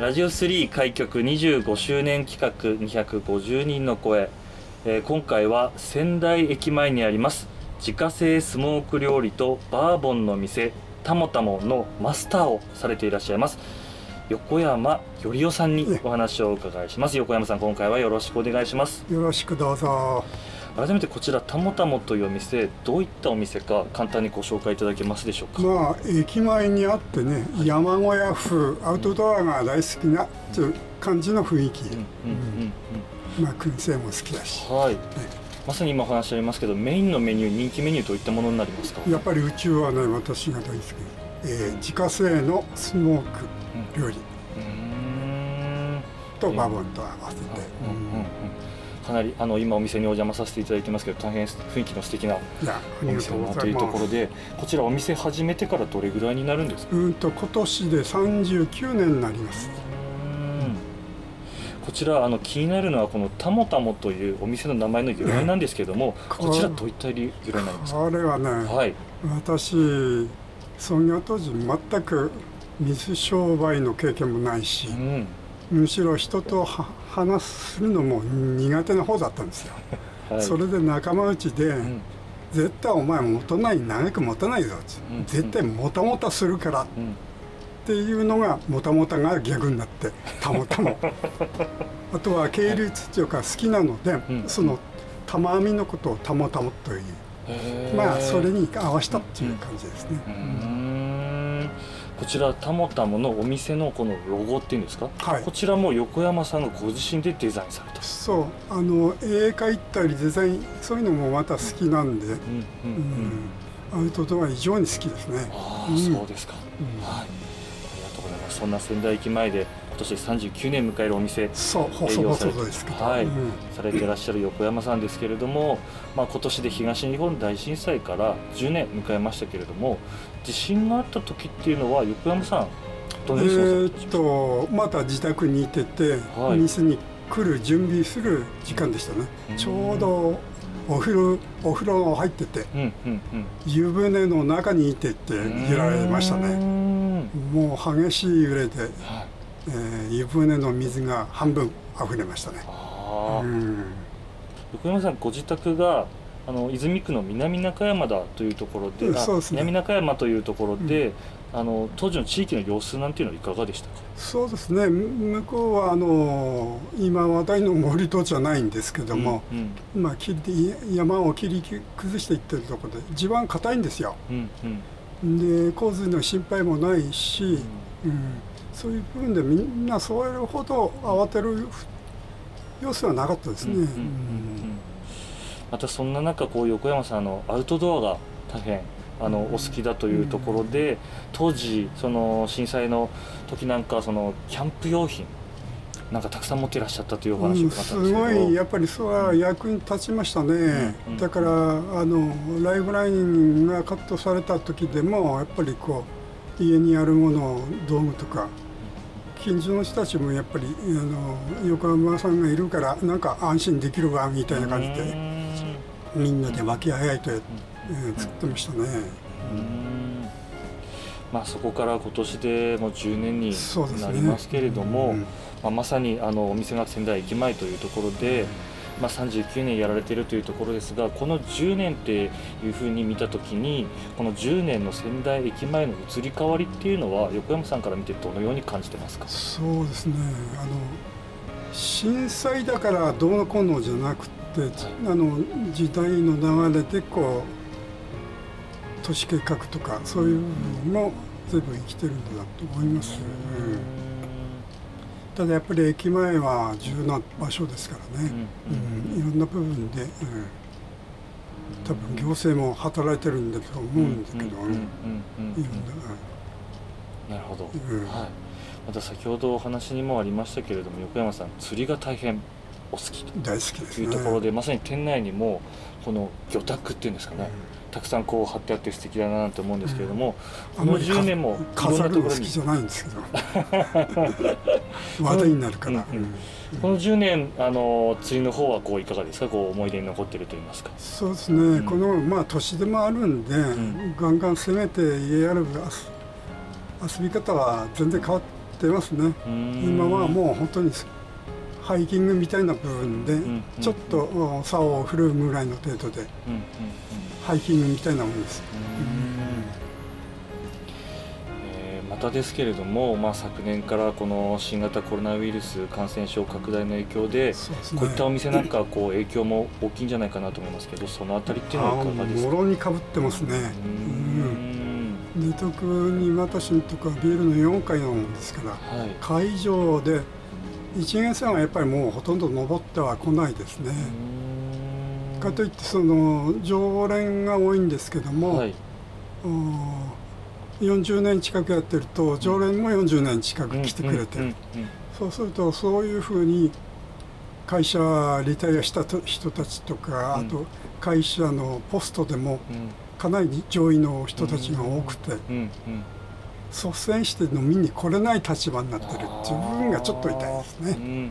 ラジオ3開局25周年企画250人の声、えー、今回は仙台駅前にあります自家製スモーク料理とバーボンの店たもたものマスターをされていらっしゃいます。横山よりおさんにお話をお伺いします。横山さん今回はよろしくお願いします。よろしくどうぞ。改めてこちらたもたもというお店どういったお店か簡単にご紹介いただけますでしょうか？まあ駅前にあってね山小屋風アウトドアが大好きなという感じの雰囲気、うんうんうん、まあ燻製も好きだし。はい、ね、まさに今お話ありますけどメインのメニュー人気メニューどういったものになりますか？やっぱり宇宙はね私が大好き。えー、自家製のスモーク料理、うん、とバボンと合わせて、うんうんうんかなりあの今お店にお邪魔させていただいてますけど大変雰囲気の素敵なお店だというところでこちらお店始めてからどれぐらいになるんですか？うんと今年で39年になります。こちらあの気になるのはこのたもたもというお店の名前の由来なんですけれども、ね、こちらどういった由来になりますか？あれはね、はい、私創業当時全く水商売の経験もないし、うんむしろ人と話するのも苦手な方だったんですよ、はい、それで仲間内で、うん、絶対お前持たない長く持たないぞ、うん、絶対もたもたするから、うん、っていうのがもたもたが逆になってたもたも あとは系列というか好きなので、その玉編みのことをたもたもという。まあそれに合わせたっていう感じですね。こちらたもたものお店のこのロゴっていうんですか、はい、こちらも横山さんがご自身でデザインされた。そう。あの絵描いたりデザインそういうのもまた好きなんで、うんアウトドア異常に好きですね。ああ、うん、そうですか、うん、はい。ありがとうございます。そんな仙台駅前で年39年迎えるお店そう放送されてはい、うん、されていらっしゃる横山さんですけれども、まあ、今年で東日本大震災から10年迎えましたけれども地震があった時っていうのは横山さんどのようにえー、っとまた自宅にいてて、はい、店に来る準備する時間でしたね、ちょうどお風呂お風呂入ってて、うんうんうん、湯船の中にいてって揺られましたね。もう激しい揺れで、はいえー、湯船の水が半分溢れましたね。うん、横山さんご自宅があの泉区の南中山だというところで、うんでね、南中山というところで、うん、あの当時の地域の様子なんていうのはいかがでしたか？そうですね。向こうはあの今話題の森戸じゃないんですけども、うんうん、まあ、山を切り崩していってるところで地盤硬いんですよ、うんうん、で洪水の心配もないし、うんそういう部分でみんなそれほど慌てる様子はなかったですね。またそんな中こう横山さんのアウトドアが大変あのお好きだというところで、当時その震災の時なんかそのキャンプ用品なんかたくさん持っていらっしゃったというお話を伺ったんですけど、うん、すごいやっぱりそれは役に立ちましたね、うん、だからあのライフラインがカットされた時でもやっぱりこう家にあるもの道具とか近所の人たちもやっぱりあの横浜さんがいるからなんか安心できるわみたいな感じでみんなで和気あいと、えー、作ってましたね。まあ、そこから今年でもう10年になりますけれども、ねまあ、まさにあのお店が仙台駅前というところで、まあ、39年やられているというところですがこの10年っていうふうに見た時にこの10年の仙台駅前の移り変わりっていうのは横山さんから見てどのように感じてますか？そうですね。あの震災だからどうのこうのじゃなくて、はい、あの時代の流れでこう都市計画とかそういう部分も全部生きてるんだと思います。ただやっぱり駅前は重要な場所ですからね、うん、うん、いろんな部分で、うん、多分行政も働いてるんだと思うんですけど、いろんな、なるほど、はい。また先ほどお話にもありましたけれども横山さん釣りが大変お好きと。いうところでまさに店内にもこの魚拓っていうんですかね、たくさんこう貼ってあって素敵だなと思うんですけれども、この10年もいろんなところに？好きじゃないんですけど。話題になるから、うんうん。この10年あの釣りの方はこういかがですか？こう思い出に残ってると言いますか。そうですね、うん、このまあ年でもあるんで、うん、ガンガン攻めて家やる遊び方は全然変わってますね。今はもう本当にハイキングみたいな部分でちょっと竿を振るぐらいの程度でハイキングみたいなものです。えまたですけれども、まあ、昨年からこの新型コロナウイルス感染症拡大の影響で、ね、こういったお店なんかこう影響も大きいんじゃないかなと思いますけどそのあたりっていうのはいかがですか？もろにかぶってますね。寝徳に私のとこはビールの4階なもんですから、はい、会場で一元さんはやっぱりもうほとんど登っては来ないですね。かといってその常連が多いんですけども、はい、40年近くやってると常連も40年近く来てくれてる、そうするとそういうふうに会社リタイアした人たちとか、あと会社のポストでもかなり上位の人たちが多くて。率先して飲みに来れない立場になってるっていう部分がちょっと痛いですね。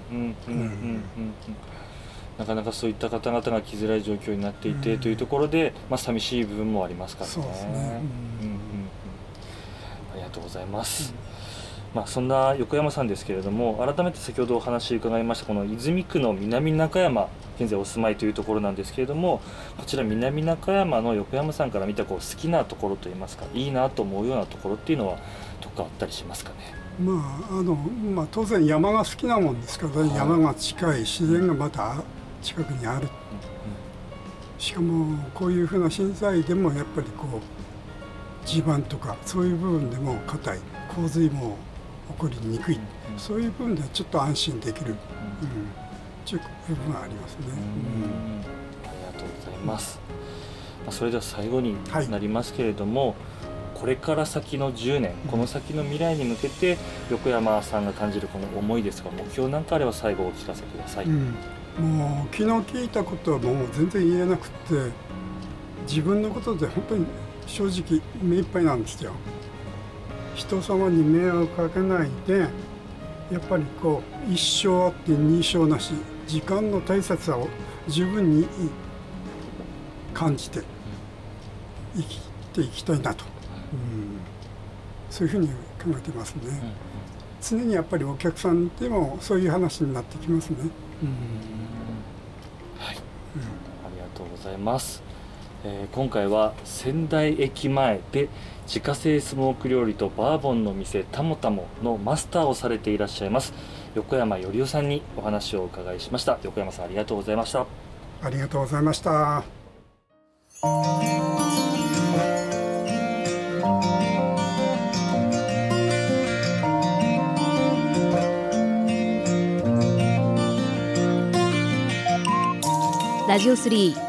なかなかそういった方々が来づらい状況になっていて、うん、というところで、まあ、寂しい部分もありますからね。ねうんうん、ありがとうございます。うん、まあ、そんな横山さんですけれども改めて先ほどお話伺いましたこの泉区の南中山現在お住まいというところなんですけれどもこちら南中山の横山さんから見たこう好きなところといいますかいいなと思うようなところっていうのはどこかあったりしますかね？まああのまあ、当然山が好きなもんですから、ね、山が近い自然がまた近くにある、しかもこういうふうな震災でもやっぱりこう地盤とかそういう部分でも硬い洪水も起こりにくい、そういう部分ではちょっと安心できる、うんという部分はありますね。ありがとうございます。まあ、それでは最後になりますけれども、はい、これから先の10年、この先の未来に向けて横山さんが感じるこの思いですとか目標なんかあれば最後お聞かせください。うんもう昨日聞いたことはもう全然言えなくて自分のことで本当に正直目いっぱいなんですよ。人様に迷惑かけないでやっぱりこう一生あって二生なし時間の大切さを十分に感じて生きていきたいなと、うん、そういうふうに考えてますね。常にやっぱりお客さんでもそういう話になってきますね。うん。ございます、えー、今回は仙台駅前で自家製スモーク料理とバーボンの店たもたものマスターをされていらっしゃいます。横山よりおさんにお話をお伺いしました。横山さんありがとうございました。ありがとうございました。ラジオ3